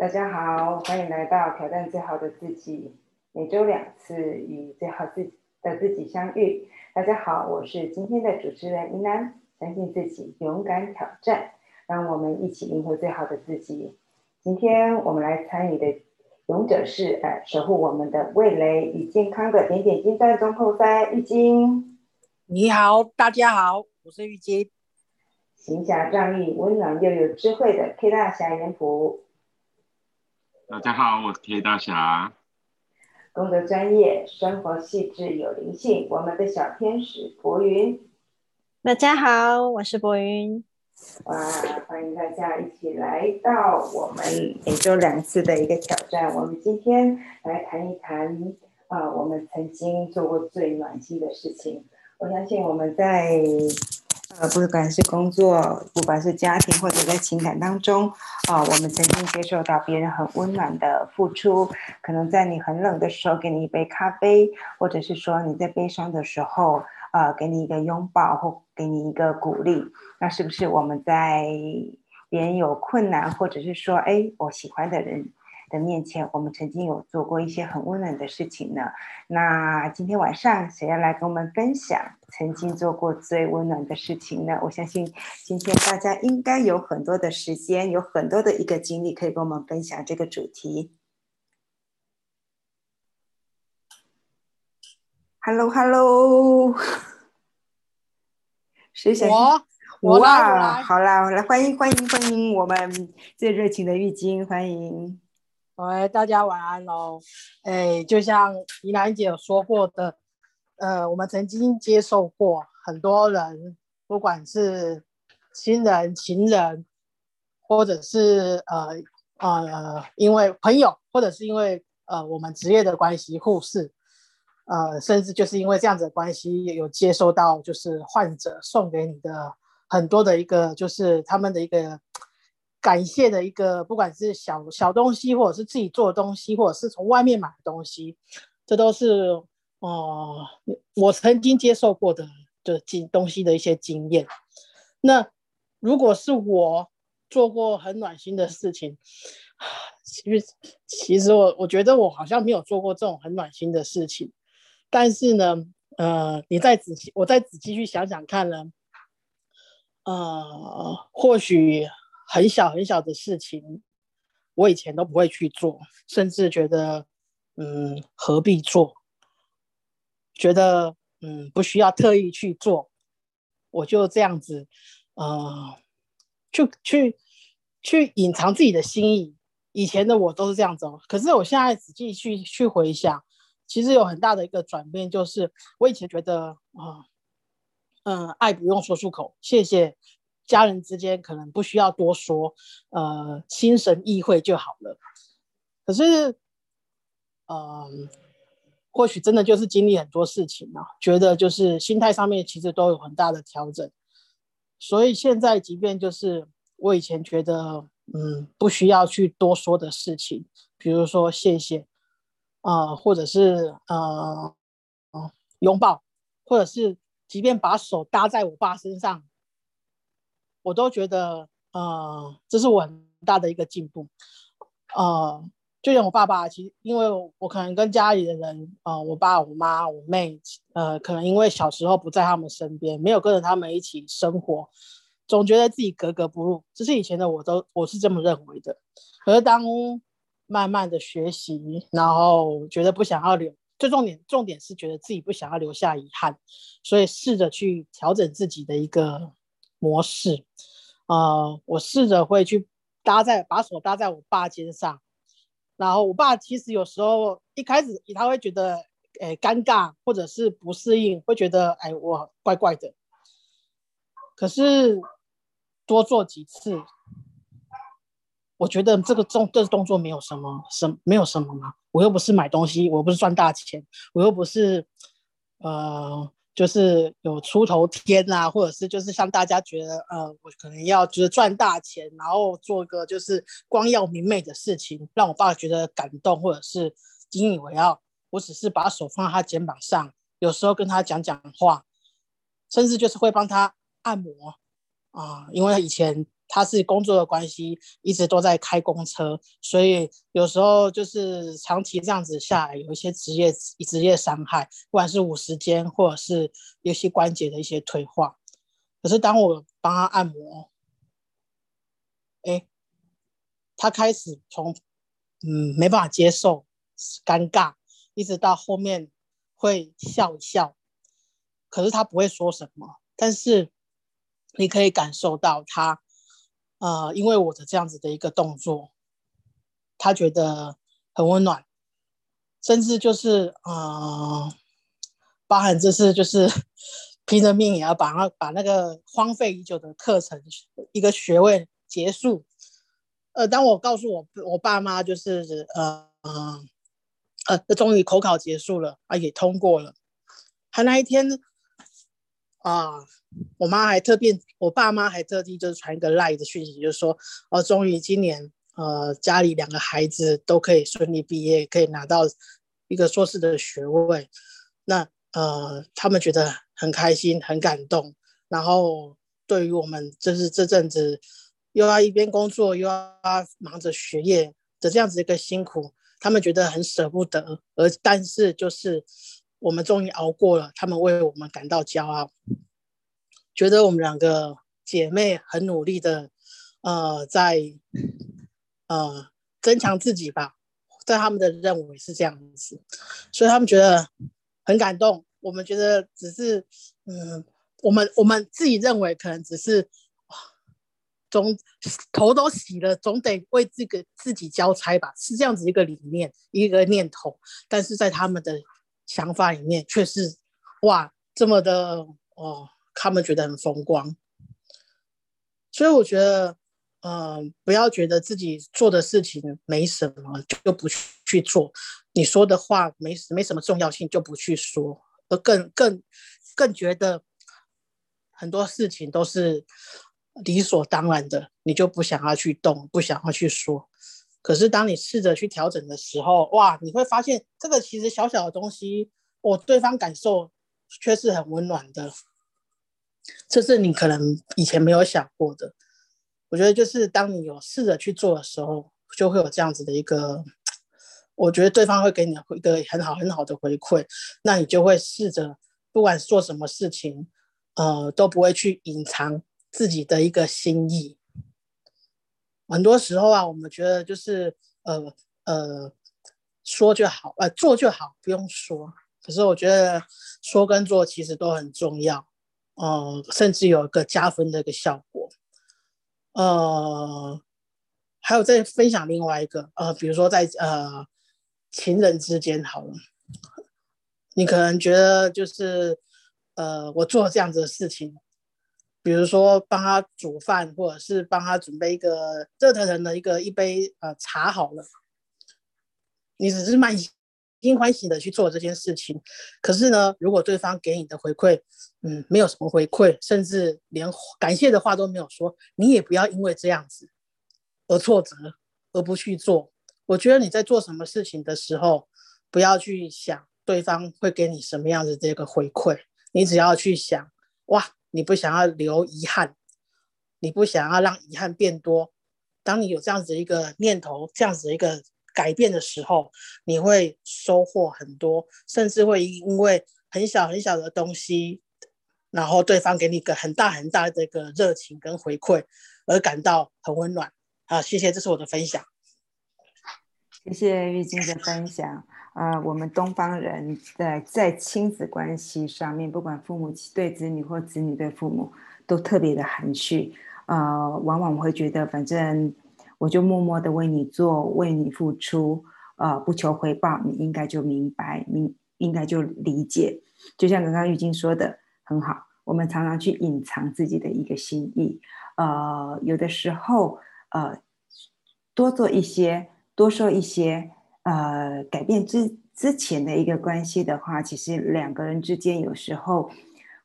大家好，欢迎来到挑战最好的自己，每周两次与最好自的自己相遇。大家好，我是今天的主持人依楠，相信自己，勇敢挑战，让我们一起赢回最好的自己。今天我们来参与的勇者是呃，守护我们的味蕾与健康的点点金钻中后赛玉晶。你好，大家好，我是玉晶。行侠仗义、温暖又有智慧的 K 大侠严普。大家好，我是 K 大侠。功德专业，生活细致有灵性，我们的小天使博云。大家好，我是博云。哇，欢迎大家一起来到我们每周两次的一个挑战。我们今天来谈一谈啊，我们曾经做过最暖心的事情。我相信我们在。呃，不管是工作，不管是家庭，或者在情感当中，啊，我们曾经接受到别人很温暖的付出，可能在你很冷的时候给你一杯咖啡，或者是说你在悲伤的时候，呃，给你一个拥抱或给你一个鼓励，那是不是我们在别人有困难，或者是说，哎，我喜欢的人？的面前，我们曾经有做过一些很温暖的事情呢。那今天晚上谁要来跟我们分享曾经做过最温暖的事情呢？我相信今天大家应该有很多的时间，有很多的一个经历可以跟我们分享这个主题。Hello，Hello，谁想？我，我哇，好啦，来欢迎欢迎欢迎我们最热情的玉晶，欢迎。喂，大家晚安喽。哎，就像怡兰姐有说过的，呃，我们曾经接受过很多人，不管是亲人、情人，或者是呃呃，因为朋友，或者是因为呃我们职业的关系，护士，呃，甚至就是因为这样子的关系，也有接收到就是患者送给你的很多的一个，就是他们的一个。感谢的一个，不管是小小东西，或者是自己做的东西，或者是从外面买的东西，这都是哦，我曾经接受过的的经东西的一些经验。那如果是我做过很暖心的事情，其实其实我我觉得我好像没有做过这种很暖心的事情。但是呢，呃，你再仔细，我再仔细去想想看呢，呃，或许。很小很小的事情，我以前都不会去做，甚至觉得，嗯，何必做？觉得，嗯，不需要特意去做，我就这样子，呃，就去去隐藏自己的心意。以前的我都是这样子，哦可是我现在仔细去去回想，其实有很大的一个转变，就是我以前觉得，啊，嗯，爱不用说出口，谢谢。家人之间可能不需要多说，呃，心神意会就好了。可是，嗯，或许真的就是经历很多事情啊，觉得就是心态上面其实都有很大的调整。所以现在，即便就是我以前觉得，嗯，不需要去多说的事情，比如说谢谢，啊，或者是呃，拥抱，或者是即便把手搭在我爸身上。我都觉得，呃，这是我很大的一个进步，呃，就像我爸爸，其实因为我可能跟家里的人，呃，我爸、我妈、我妹，呃，可能因为小时候不在他们身边，没有跟着他们一起生活，总觉得自己格格不入。这是以前的我都我是这么认为的。可是当慢慢的学习，然后觉得不想要留，最重点重点是觉得自己不想要留下遗憾，所以试着去调整自己的一个。模式，呃，我试着会去搭在把手搭在我爸肩上，然后我爸其实有时候一开始他会觉得，哎，尴尬或者是不适应，会觉得，哎，我怪怪的。可是多做几次，我觉得这个动这个动作没有什么什没有什么嘛，我又不是买东西，我又不是赚大钱，我又不是，呃。就是有出头天啊，或者是就是像大家觉得，呃，我可能要就是赚大钱，然后做个就是光耀明媚的事情，让我爸觉得感动，或者是引以为傲。我只是把手放在他肩膀上，有时候跟他讲讲话，甚至就是会帮他按摩啊，因为以前他是工作的关系，一直都在开公车，所以有时候就是长期这样子下来，有一些职业职业伤害，不管是五十肩或者是有些关节的一些退化。可是当我帮他按摩，哎，他开始从嗯没办法接受、尴尬，一直到后面会笑一笑，可是他不会说什么，但是你可以感受到他。呃，因为我的这样子的一个动作，他觉得很温暖，甚至就是呃，包含这次就是 拼了命也要把那把那个荒废已久的课程一个学位结束。呃，当我告诉我我爸妈就是呃呃呃，终于口考结束了啊，也通过了，他那一天啊。我妈还特别，我爸妈还特地就是传一个赖的讯息，就是说，哦，终于今年，呃，家里两个孩子都可以顺利毕业，可以拿到一个硕士的学位，那呃，他们觉得很开心，很感动。然后对于我们，就是这阵子又要一边工作又要忙着学业的这样子一个辛苦，他们觉得很舍不得。而但是就是我们终于熬过了，他们为我们感到骄傲。觉得我们两个姐妹很努力的，呃，在呃增强自己吧，在他们的认为是这样子，所以他们觉得很感动。我们觉得只是，嗯，我们我们自己认为可能只是，总头都洗了，总得为这个自己交差吧，是这样子一个理念，一个念头。但是在他们的想法里面，却是哇，这么的哦。他们觉得很风光，所以我觉得，嗯，不要觉得自己做的事情没什么就不去做，你说的话没没什么重要性就不去说，而更更更觉得很多事情都是理所当然的，你就不想要去动，不想要去说。可是当你试着去调整的时候，哇，你会发现这个其实小小的东西，我对方感受却是很温暖的。这是你可能以前没有想过的。我觉得，就是当你有试着去做的时候，就会有这样子的一个，我觉得对方会给你一个很好很好的回馈，那你就会试着，不管做什么事情，呃，都不会去隐藏自己的一个心意。很多时候啊，我们觉得就是呃呃，说就好，呃，做就好，不用说。可是我觉得说跟做其实都很重要。呃，甚至有一个加分的一个效果。呃，还有再分享另外一个，呃，比如说在呃情人之间好了，你可能觉得就是呃我做这样子的事情，比如说帮他煮饭，或者是帮他准备一个热腾腾的一个一杯呃茶好了，你只是满。心欢喜的去做这件事情，可是呢，如果对方给你的回馈，嗯，没有什么回馈，甚至连感谢的话都没有说，你也不要因为这样子而挫折而不去做。我觉得你在做什么事情的时候，不要去想对方会给你什么样子这个回馈，你只要去想，哇，你不想要留遗憾，你不想要让遗憾变多。当你有这样子一个念头，这样子一个。改变的时候，你会收获很多，甚至会因为很小很小的东西，然后对方给你一个很大很大的一个热情跟回馈，而感到很温暖。好，谢谢，这是我的分享。谢谢玉晶的分享。啊，我们东方人在在亲子关系上面，不管父母对子女或子女对父母，都特别的含蓄。呃，往往会觉得，反正。我就默默的为你做，为你付出，呃，不求回报，你应该就明白，你应该就理解。就像刚刚玉晶说的很好，我们常常去隐藏自己的一个心意，呃，有的时候，呃，多做一些，多说一些，呃，改变之之前的一个关系的话，其实两个人之间有时候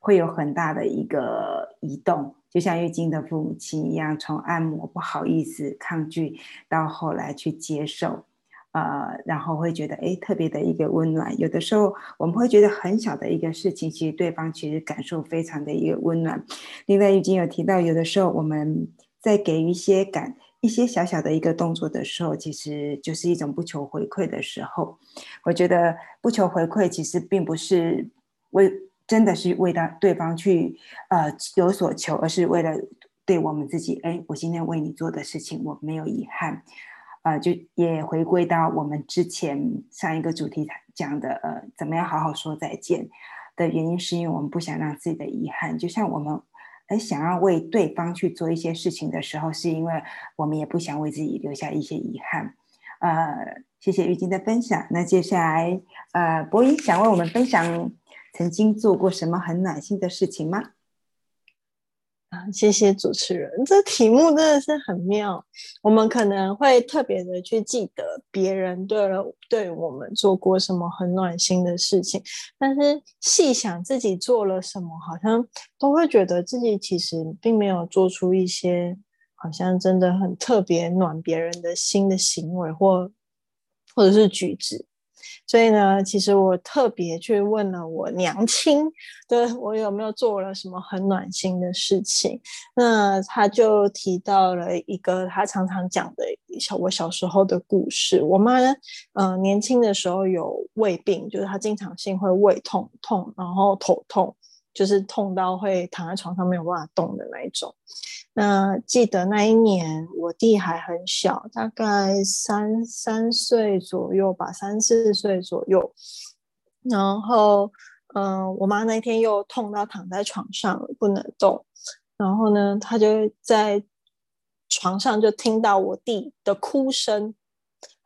会有很大的一个移动。就像玉晶的父母亲一样，从按摩不好意思、抗拒，到后来去接受，呃，然后会觉得哎，特别的一个温暖。有的时候我们会觉得很小的一个事情，其实对方其实感受非常的一个温暖。另外，玉晶有提到，有的时候我们在给予一些感、一些小小的一个动作的时候，其实就是一种不求回馈的时候。我觉得不求回馈，其实并不是为真的是为到对方去呃有所求，而是为了对我们自己。哎，我今天为你做的事情，我没有遗憾。呃，就也回归到我们之前上一个主题讲的，呃，怎么样好好说再见的原因，是因为我们不想让自己的遗憾，就像我们很想要为对方去做一些事情的时候，是因为我们也不想为自己留下一些遗憾。呃，谢谢玉晶的分享。那接下来，呃，博云想为我们分享曾经做过什么很暖心的事情吗？啊谢谢主持人，这题目真的是很妙。我们可能会特别的去记得别人对了对我们做过什么很暖心的事情，但是细想自己做了什么，好像都会觉得自己其实并没有做出一些好像真的很特别暖别人的心的行为或或者是举止。所以呢，其实我特别去问了我娘亲，对我有没有做了什么很暖心的事情。那他就提到了一个他常常讲的小我小时候的故事。我妈呢，呃，年轻的时候有胃病，就是她经常性会胃痛痛，然后头痛，就是痛到会躺在床上没有办法动的那一种。那记得那一年，我弟还很小，大概三三岁左右吧，三四岁左右。然后，嗯，我妈那天又痛到躺在床上不能动，然后呢，她就在床上就听到我弟的哭声，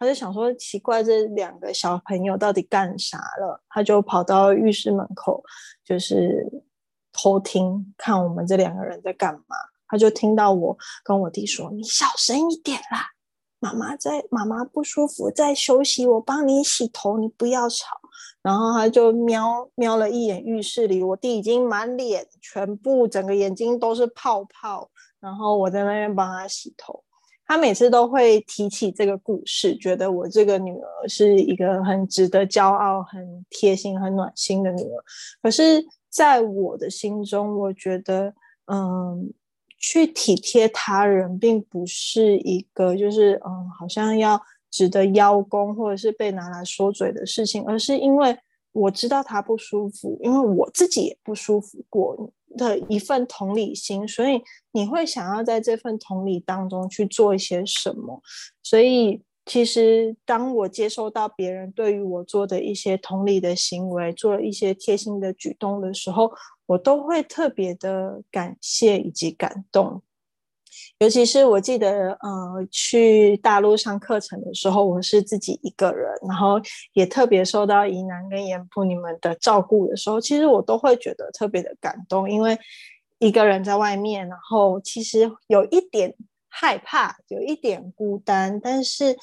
他就想说奇怪，这两个小朋友到底干啥了？他就跑到浴室门口，就是偷听看我们这两个人在干嘛。他就听到我跟我弟说：“你小声一点啦，妈妈在，妈妈不舒服，在休息，我帮你洗头，你不要吵。”然后他就瞄瞄了一眼浴室里，我弟已经满脸全部整个眼睛都是泡泡，然后我在那边帮他洗头。他每次都会提起这个故事，觉得我这个女儿是一个很值得骄傲、很贴心、很暖心的女儿。可是，在我的心中，我觉得，嗯。去体贴他人，并不是一个就是嗯，好像要值得邀功或者是被拿来说嘴的事情，而是因为我知道他不舒服，因为我自己也不舒服过的一份同理心，所以你会想要在这份同理当中去做一些什么。所以其实当我接收到别人对于我做的一些同理的行为，做了一些贴心的举动的时候。我都会特别的感谢以及感动，尤其是我记得，呃，去大陆上课程的时候，我是自己一个人，然后也特别受到宜南跟盐埔你们的照顾的时候，其实我都会觉得特别的感动，因为一个人在外面，然后其实有一点害怕，有一点孤单，但是。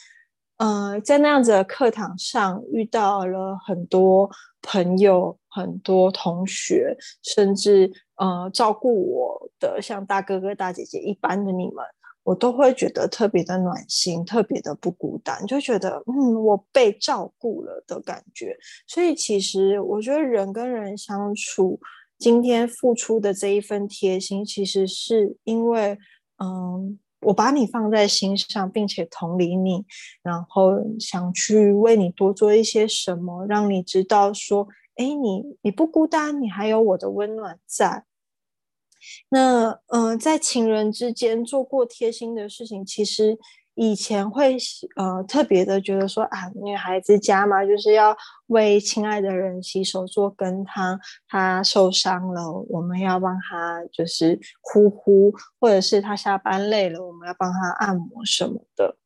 呃，在那样子的课堂上遇到了很多朋友、很多同学，甚至呃照顾我的像大哥哥、大姐姐一般的你们，我都会觉得特别的暖心，特别的不孤单，就觉得嗯，我被照顾了的感觉。所以其实我觉得人跟人相处，今天付出的这一份贴心，其实是因为嗯。我把你放在心上，并且同理你，然后想去为你多做一些什么，让你知道说，哎，你你不孤单，你还有我的温暖在。那嗯，在情人之间做过贴心的事情，其实。以前会呃特别的觉得说啊，女孩子家嘛，就是要为亲爱的人洗手做羹汤，他受伤了，我们要帮他就是呼呼，或者是他下班累了，我们要帮他按摩什么的。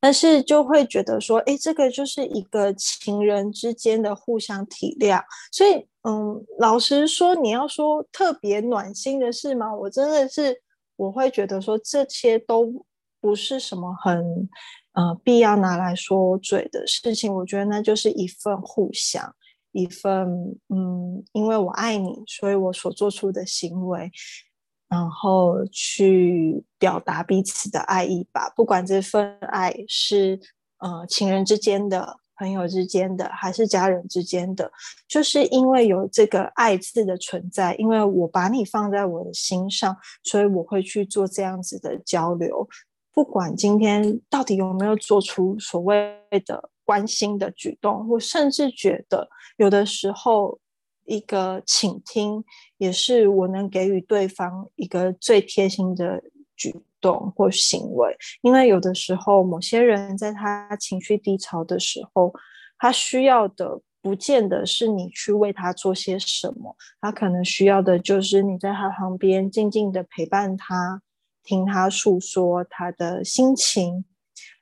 但是就会觉得说，哎，这个就是一个情人之间的互相体谅。所以，嗯，老实说，你要说特别暖心的事吗？我真的是我会觉得说这些都。不是什么很呃必要拿来说嘴的事情，我觉得那就是一份互相，一份嗯，因为我爱你，所以我所做出的行为，然后去表达彼此的爱意吧。不管这份爱是呃情人之间的，朋友之间的，还是家人之间的，就是因为有这个爱字的存在，因为我把你放在我的心上，所以我会去做这样子的交流。不管今天到底有没有做出所谓的关心的举动，我甚至觉得有的时候一个倾听也是我能给予对方一个最贴心的举。动或行为，因为有的时候，某些人在他情绪低潮的时候，他需要的不见得是你去为他做些什么，他可能需要的就是你在他旁边静静的陪伴他，听他诉说他的心情，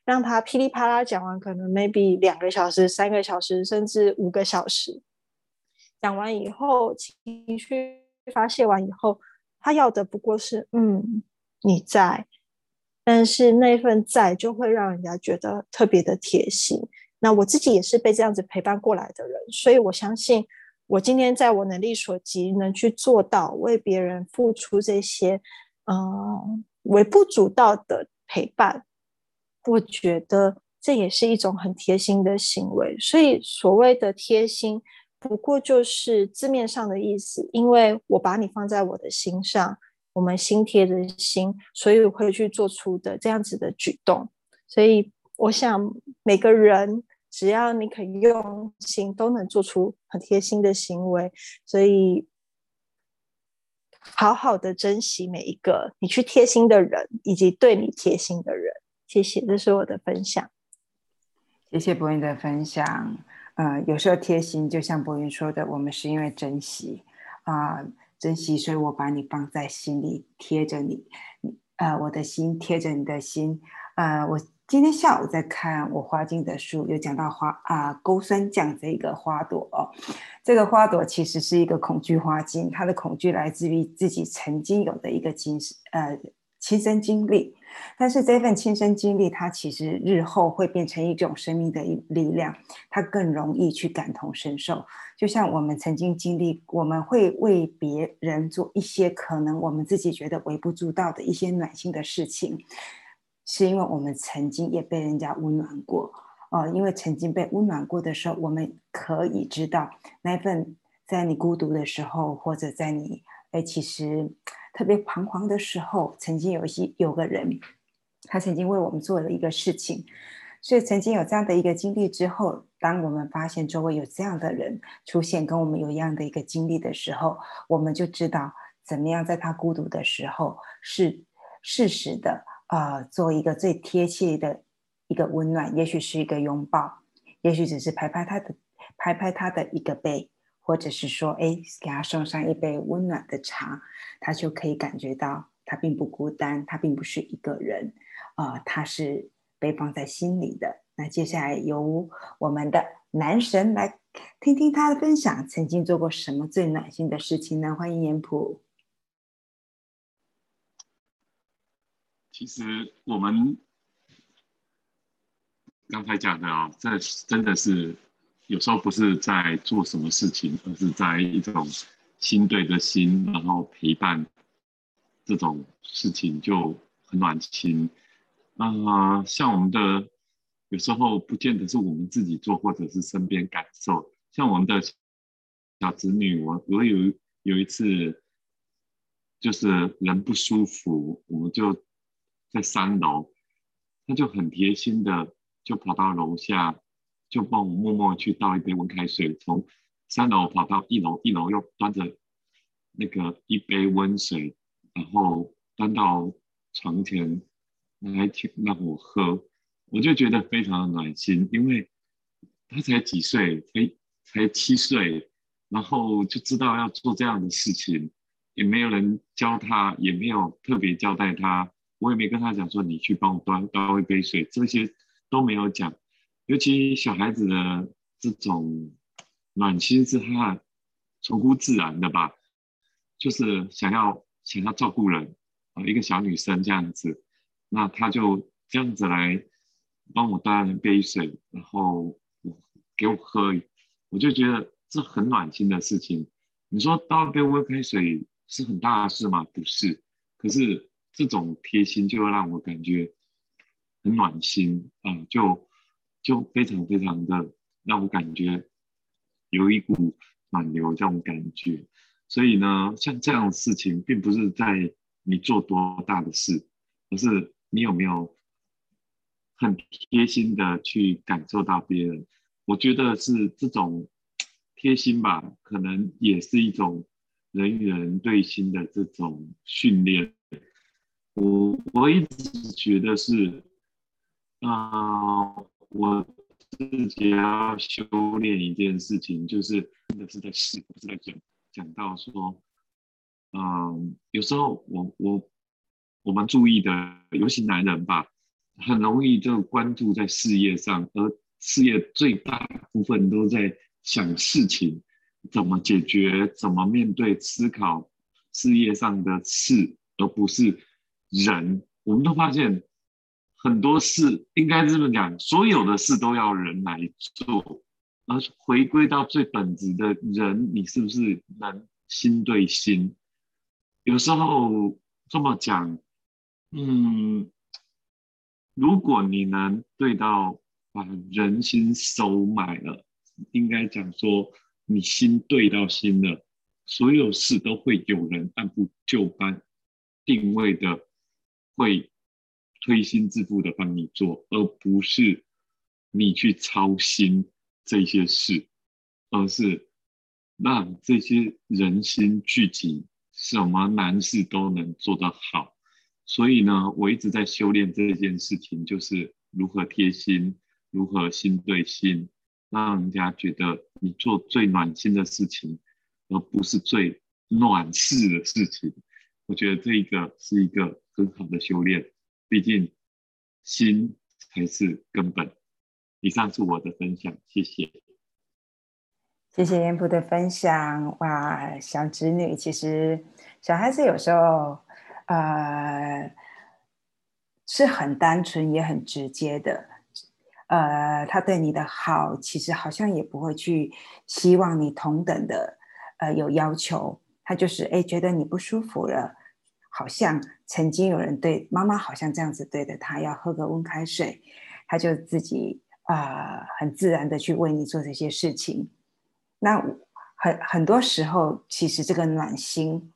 让他噼里啪啦讲完，可能 maybe 两个小时、三个小时，甚至五个小时，讲完以后，情绪发泄完以后，他要的不过是嗯。你在，但是那份在就会让人家觉得特别的贴心。那我自己也是被这样子陪伴过来的人，所以我相信，我今天在我能力所及，能去做到为别人付出这些，嗯，微不足道的陪伴，我觉得这也是一种很贴心的行为。所以所谓的贴心，不过就是字面上的意思，因为我把你放在我的心上。我们心贴着心，所以会去做出的这样子的举动。所以我想，每个人只要你肯用心，都能做出很贴心的行为。所以，好好的珍惜每一个你去贴心的人，以及对你贴心的人。谢谢，这是我的分享。谢谢博云的分享。呃，有时候贴心，就像博云说的，我们是因为珍惜啊。珍惜，所以我把你放在心里，贴着你，呃，我的心贴着你的心，呃，我今天下午在看我花精的书，有讲到花啊钩酸酱这一个花朵哦，这个花朵其实是一个恐惧花精，它的恐惧来自于自己曾经有的一个经呃亲身经历。但是这份亲身经历，它其实日后会变成一种生命的一力量，它更容易去感同身受。就像我们曾经经历，我们会为别人做一些可能我们自己觉得微不足道的一些暖心的事情，是因为我们曾经也被人家温暖过哦。因为曾经被温暖过的时候，我们可以知道那份在你孤独的时候，或者在你哎其实。特别彷徨的时候，曾经有一些有个人，他曾经为我们做了一个事情，所以曾经有这样的一个经历之后，当我们发现周围有这样的人出现，跟我们有一样的一个经历的时候，我们就知道怎么样在他孤独的时候，是适时的啊，做一个最贴切的一个温暖，也许是一个拥抱，也许只是拍拍他的拍拍他的一个背。或者是说，哎，给他送上一杯温暖的茶，他就可以感觉到他并不孤单，他并不是一个人，啊，他是被放在心里的。那接下来由我们的男神来听听他的分享，曾经做过什么最暖心的事情呢？欢迎严普。其实我们刚才讲的啊，这真的是。有时候不是在做什么事情，而是在一种心对着心，然后陪伴这种事情就很暖心。啊，像我们的有时候不见得是我们自己做，或者是身边感受。像我们的小侄女，我我有有一次就是人不舒服，我们就在三楼，他就很贴心的就跑到楼下。就帮我默默去倒一杯温开水，从三楼跑到一楼，一楼又端着那个一杯温水，然后端到床前来请让我喝，我就觉得非常的暖心，因为他才几岁，才才七岁，然后就知道要做这样的事情，也没有人教他，也没有特别交代他，我也没跟他讲说你去帮我端倒一杯水，这些都没有讲。尤其小孩子的这种暖心是他出乎自然的吧，就是想要想要照顾人啊，一个小女生这样子，那他就这样子来帮我端一杯水，然后给我喝，我就觉得这很暖心的事情。你说倒一杯温开水是很大的事吗？不是，可是这种贴心就让我感觉很暖心啊，就。就非常非常的让我感觉有一股暖流这种感觉。所以呢，像这样的事情，并不是在你做多大的事，而是你有没有很贴心的去感受到别人。我觉得是这种贴心吧，可能也是一种人与人对心的这种训练。我我一直觉得是，啊，我自己要修炼一件事情，就是真的是在试，不是在讲。讲到说，嗯，有时候我我我们注意的，尤其男人吧，很容易就关注在事业上，而事业最大部分都在想事情怎么解决，怎么面对，思考事业上的事，而不是人。我们都发现很多事应该这么讲，所有的事都要人来做。而回归到最本质的人，你是不是能心对心？有时候这么讲，嗯，如果你能对到把人心收买了，应该讲说你心对到心了，所有事都会有人按部就班、定位的，会推心置腹的帮你做，而不是你去操心。这些事，而是让这些人心聚集，什么难事都能做得好。所以呢，我一直在修炼这件事情，就是如何贴心，如何心对心，让人家觉得你做最暖心的事情，而不是最暖事的事情。我觉得这一个是一个很好的修炼，毕竟心才是根本。以上是我的分享，谢谢。谢谢严普的分享。哇，小侄女其实小孩子有时候呃是很单纯也很直接的，呃，他对你的好其实好像也不会去希望你同等的呃有要求，他就是哎觉得你不舒服了，好像曾经有人对妈妈好像这样子对着他，要喝个温开水，他就自己。啊，很自然的去为你做这些事情，那很很多时候，其实这个暖心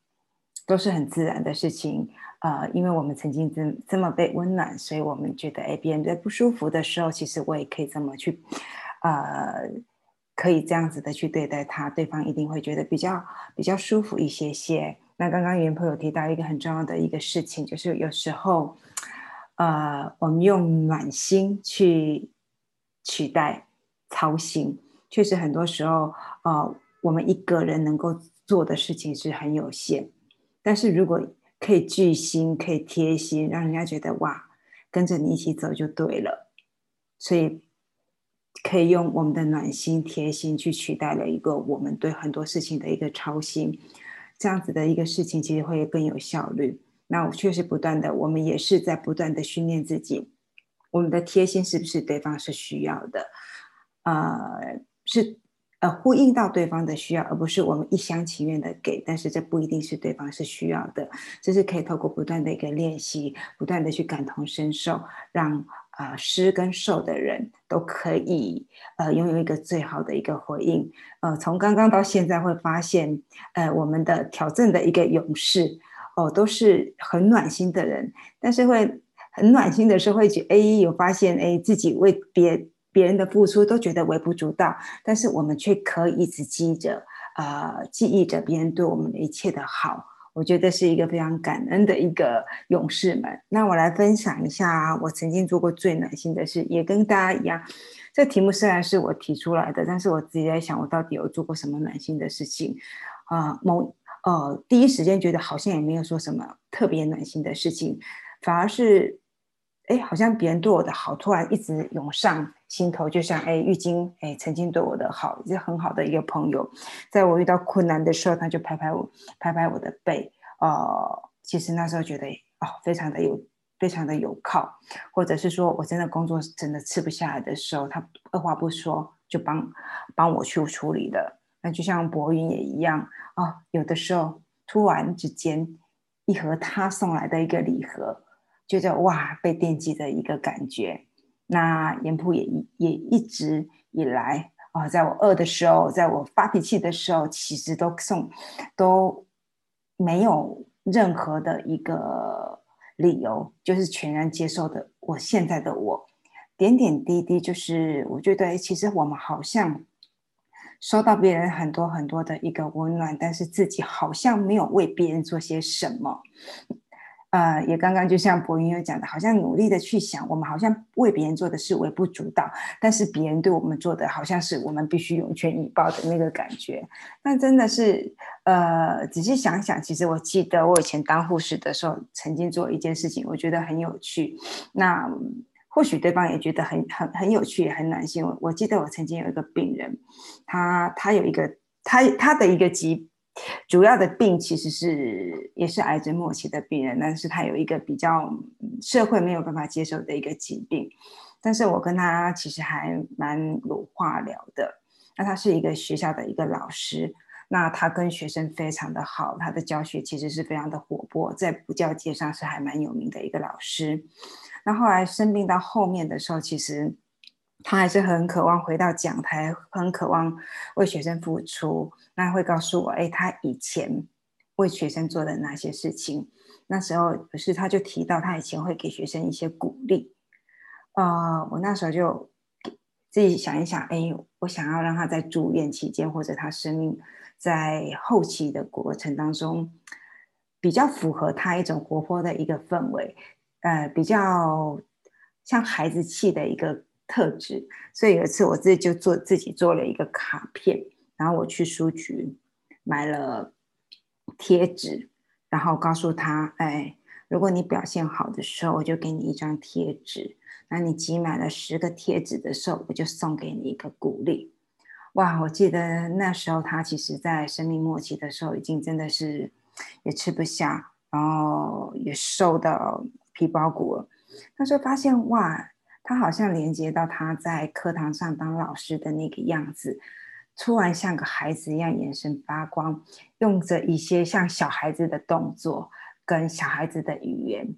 都是很自然的事情。呃，因为我们曾经这这么被温暖，所以我们觉得，哎，别人在不舒服的时候，其实我也可以这么去，呃，可以这样子的去对待他，对方一定会觉得比较比较舒服一些些。那刚刚袁朋友提到一个很重要的一个事情，就是有时候，呃，我们用暖心去。取代操心，确实很多时候，呃，我们一个人能够做的事情是很有限。但是如果可以聚心，可以贴心，让人家觉得哇，跟着你一起走就对了。所以可以用我们的暖心、贴心去取代了一个我们对很多事情的一个操心，这样子的一个事情其实会更有效率。那我确实不断的，我们也是在不断的训练自己。我们的贴心是不是对方是需要的？呃，是呃呼应到对方的需要，而不是我们一厢情愿的给。但是这不一定是对方是需要的，这是可以透过不断的一个练习，不断的去感同身受，让啊施跟受的人都可以呃拥有一个最好的一个回应。呃，从刚刚到现在会发现，呃，我们的挑战的一个勇士哦，都是很暖心的人，但是会。很暖心的时候，会觉哎，有发现哎，自己为别别人的付出都觉得微不足道，但是我们却可以一直记着，呃，记忆着别人对我们的一切的好。我觉得是一个非常感恩的一个勇士们。那我来分享一下我曾经做过最暖心的事，也跟大家一样。这题目虽然是我提出来的，但是我自己在想，我到底有做过什么暖心的事情啊？某呃，第一时间觉得好像也没有说什么特别暖心的事情，反而是。哎，好像别人对我的好突然一直涌上心头，就像哎，玉晶哎，曾经对我的好，是很好的一个朋友，在我遇到困难的时候，他就拍拍我，拍拍我的背。呃，其实那时候觉得哦，非常的有，非常的有靠，或者是说我真的工作真的吃不下来的时候，他二话不说就帮帮我去处理了。那就像博云也一样哦，有的时候突然之间一盒他送来的一个礼盒。觉得哇，被惦记的一个感觉。那严普也也一直以来啊，在我饿的时候，在我发脾气的时候，其实都送都没有任何的一个理由，就是全然接受的我现在的我，点点滴滴，就是我觉得其实我们好像。收到别人很多很多的一个温暖，但是自己好像没有为别人做些什么。呃，也刚刚就像博云有讲的，好像努力的去想，我们好像为别人做的事微不足道，但是别人对我们做的好像是我们必须涌泉以报的那个感觉。那真的是，呃，仔细想想，其实我记得我以前当护士的时候，曾经做一件事情，我觉得很有趣。那或许对方也觉得很很很有趣，也很暖心。我我记得我曾经有一个病人，他他有一个他他的一个疾主要的病其实是也是癌症末期的病人，但是他有一个比较社会没有办法接受的一个疾病。但是我跟他其实还蛮有话聊的。那他是一个学校的一个老师，那他跟学生非常的好，他的教学其实是非常的活泼，在补教界上是还蛮有名的一个老师。那后来生病到后面的时候，其实他还是很渴望回到讲台，很渴望为学生付出。那会告诉我，哎，他以前为学生做的哪些事情？那时候不是他就提到他以前会给学生一些鼓励。呃，我那时候就自己想一想，哎，我想要让他在住院期间，或者他生命在后期的过程当中，比较符合他一种活泼的一个氛围。呃，比较像孩子气的一个特质，所以有一次我自己就做自己做了一个卡片，然后我去书局买了贴纸，然后告诉他，哎，如果你表现好的时候，我就给你一张贴纸；那你集满了十个贴纸的时候，我就送给你一个鼓励。哇，我记得那时候他其实在生命末期的时候，已经真的是也吃不下，然后也瘦到。皮包骨了，他说发现哇，他好像连接到他在课堂上当老师的那个样子，突然像个孩子一样眼神发光，用着一些像小孩子的动作跟小孩子的语言，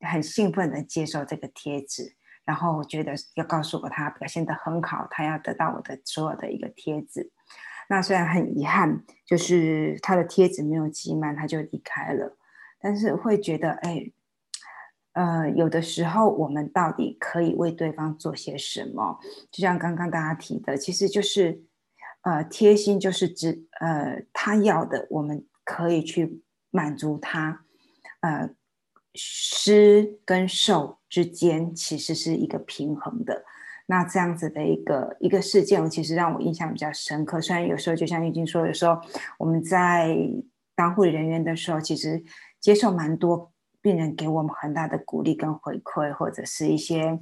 很兴奋的接受这个贴纸，然后我觉得要告诉我他表现的很好，他要得到我的所有的一个贴纸。那虽然很遗憾，就是他的贴纸没有集满，他就离开了，但是会觉得哎。呃，有的时候我们到底可以为对方做些什么？就像刚刚大家提的，其实就是，呃，贴心就是指，呃，他要的，我们可以去满足他。呃，施跟受之间其实是一个平衡的。那这样子的一个一个事件，其实让我印象比较深刻。虽然有时候就像玉晶说，有时候我们在当护理人员的时候，其实接受蛮多。病人给我们很大的鼓励跟回馈，或者是一些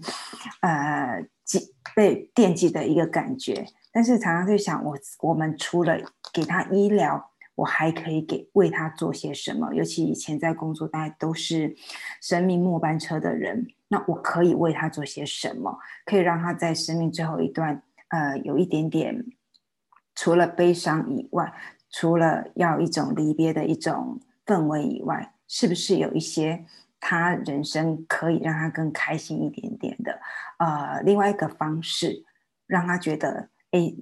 呃记被惦记的一个感觉。但是常常就想，我我们除了给他医疗，我还可以给为他做些什么？尤其以前在工作，大家都是生命末班车的人，那我可以为他做些什么？可以让他在生命最后一段，呃，有一点点除了悲伤以外，除了要一种离别的一种氛围以外。是不是有一些他人生可以让他更开心一点点的？呃，另外一个方式，让他觉得，哎，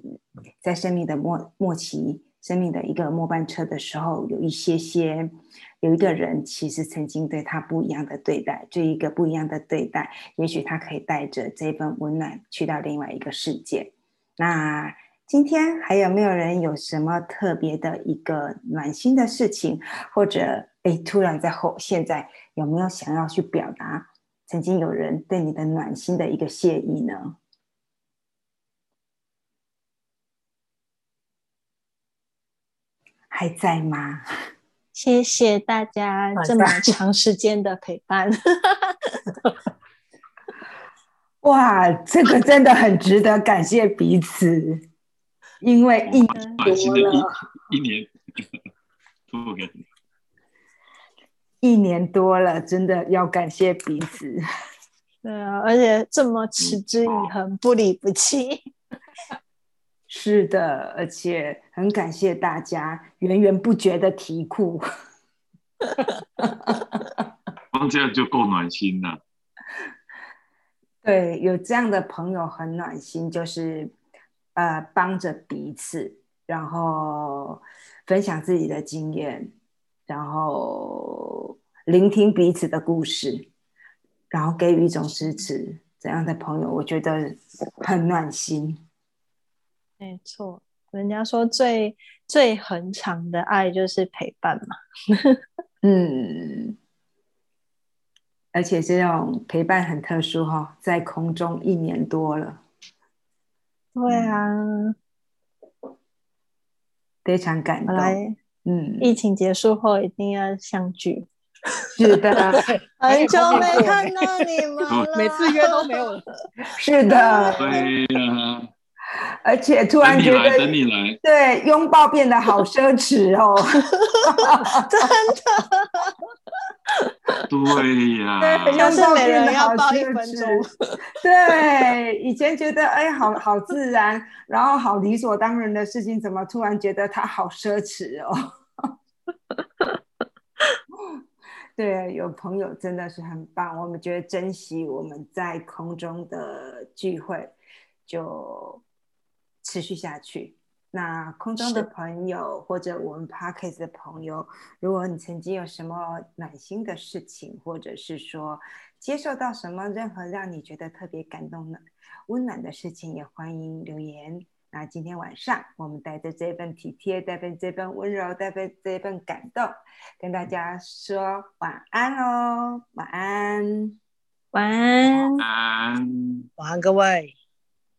在生命的末末期，生命的一个末班车的时候，有一些些，有一个人其实曾经对他不一样的对待，这一个不一样的对待，也许他可以带着这份温暖去到另外一个世界。那。今天还有没有人有什么特别的一个暖心的事情，或者哎，突然在后现在有没有想要去表达曾经有人对你的暖心的一个谢意呢？还在吗？谢谢大家这么长时间的陪伴。哇，这个真的很值得感谢彼此。因为一年多了，一年 多给一年多了，真的要感谢彼此。对啊，而且这么持之以恒、不离不弃。是的，而且很感谢大家源源不绝的题库。光这样就够暖心了。对，有这样的朋友很暖心，就是。呃帮着彼此，然后分享自己的经验，然后聆听彼此的故事，然后给予一种支持，这样的朋友，我觉得很暖心。没错，人家说最最恒长的爱就是陪伴嘛。嗯，而且这种陪伴很特殊哈，在空中一年多了。对啊，非常感动。嗯，疫情结束后一定要相聚。是的，很久没看到你们了，每次约都没有了。是的，对呀。而且突然觉得，等你来，对，拥抱变得好奢侈哦，真的。对呀，对，拥抱变得好奢侈。对，以前觉得哎，好好自然，然后好理所当然的事情，怎么突然觉得它好奢侈哦？对，有朋友真的是很棒，我们觉得珍惜我们在空中的聚会，就。持续下去。那空中的朋友，或者我们 Parkes 的朋友，如果你曾经有什么暖心的事情，或者是说接受到什么任何让你觉得特别感动的、温暖的事情，也欢迎留言。那今天晚上，我们带着这份体贴，带着这份温柔，带着这份感动，跟大家说晚安喽，晚安，晚安，晚安，晚安，各位。